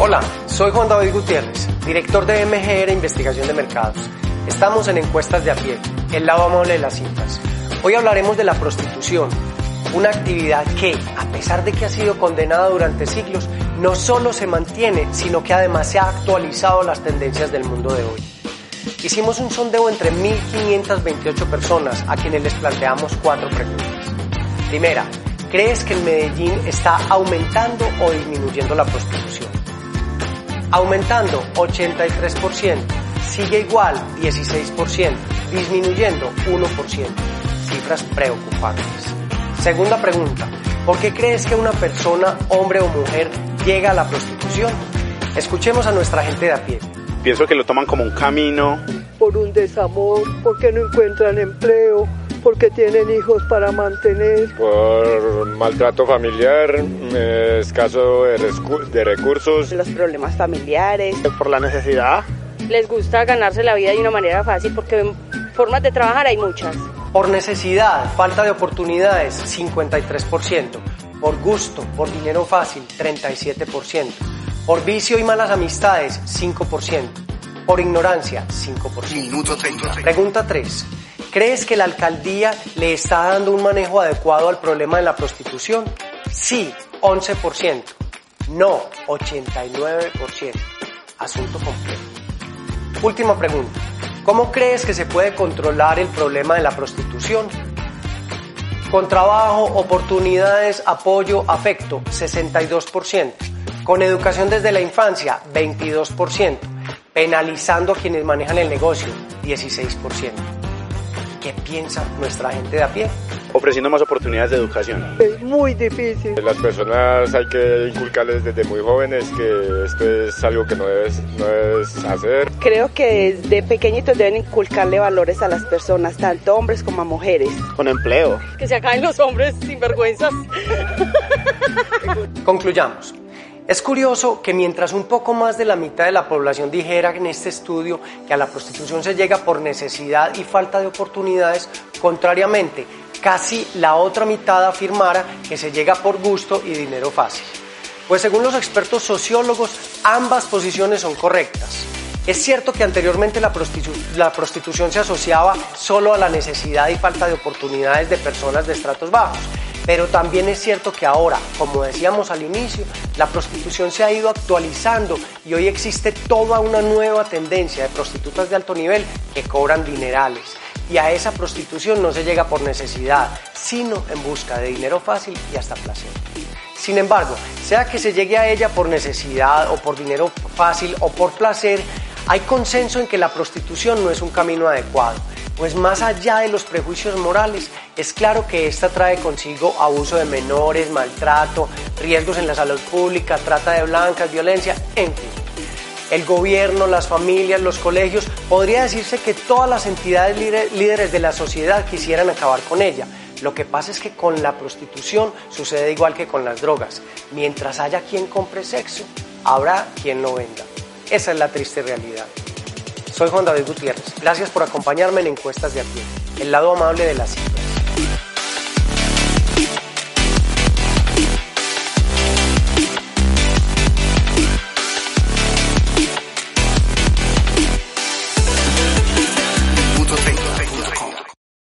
Hola, soy Juan David Gutiérrez, director de MGR Investigación de Mercados. Estamos en Encuestas de a pie, el lado amable de las cifras. Hoy hablaremos de la prostitución, una actividad que, a pesar de que ha sido condenada durante siglos, no solo se mantiene, sino que además se ha actualizado las tendencias del mundo de hoy. Hicimos un sondeo entre 1.528 personas a quienes les planteamos cuatro preguntas. Primera, ¿crees que en Medellín está aumentando o disminuyendo la prostitución? Aumentando 83%, sigue igual 16%, disminuyendo 1%. Cifras preocupantes. Segunda pregunta, ¿por qué crees que una persona, hombre o mujer, llega a la prostitución? Escuchemos a nuestra gente de a pie. Pienso que lo toman como un camino. Por un desamor, porque no encuentran empleo, porque tienen hijos para mantener. Por maltrato familiar, eh, escaso de, de recursos. Los problemas familiares. Por la necesidad. Les gusta ganarse la vida de una manera fácil porque formas de trabajar hay muchas. Por necesidad, falta de oportunidades, 53%. Por gusto, por dinero fácil, 37%. Por vicio y malas amistades, 5%. Por ignorancia, 5%. Minuto 30. Pregunta 3. ¿Crees que la alcaldía le está dando un manejo adecuado al problema de la prostitución? Sí, 11%. No, 89%. Asunto completo. Última pregunta. ¿Cómo crees que se puede controlar el problema de la prostitución? Con trabajo, oportunidades, apoyo, afecto, 62%. Con educación desde la infancia, 22%. Penalizando a quienes manejan el negocio, 16%. ¿Qué piensa nuestra gente de a pie? Ofreciendo más oportunidades de educación. Es muy difícil. Las personas hay que inculcarles desde muy jóvenes que esto es algo que no debes, no debes hacer. Creo que desde pequeñitos deben inculcarle valores a las personas, tanto hombres como a mujeres. Con empleo. Que se acaben los hombres sin vergüenzas. Concluyamos. Es curioso que mientras un poco más de la mitad de la población dijera en este estudio que a la prostitución se llega por necesidad y falta de oportunidades, contrariamente, casi la otra mitad afirmara que se llega por gusto y dinero fácil. Pues según los expertos sociólogos, ambas posiciones son correctas. Es cierto que anteriormente la, la, prostitución se asociaba solo a la necesidad y falta de oportunidades de personas de estratos bajos, pero también es cierto que ahora, como decíamos al inicio, la prostitución se ha ido actualizando y hoy existe toda una nueva tendencia de prostitutas de alto nivel que cobran dinerales. Y a esa prostitución no se llega por necesidad, sino en busca de dinero fácil y hasta placer. Sin embargo, sea que se llegue a ella por necesidad o por dinero fácil o por placer, hay consenso en que la prostitución no es un camino adecuado, pues más allá de los prejuicios morales, es claro que esta trae consigo abuso de menores, maltrato, riesgos en la salud pública, trata de blancas, violencia, en fin. El gobierno, las familias, los colegios, podría decirse que todas las entidades líderes de la sociedad quisieran acabar con ella. Lo que pasa es que con la prostitución sucede igual que con las drogas. Mientras haya quien compre sexo, habrá quien lo venda. Esa es la triste realidad. Soy Juan David Gutiérrez. Gracias por acompañarme en Encuestas de a pie, el lado amable de la cita.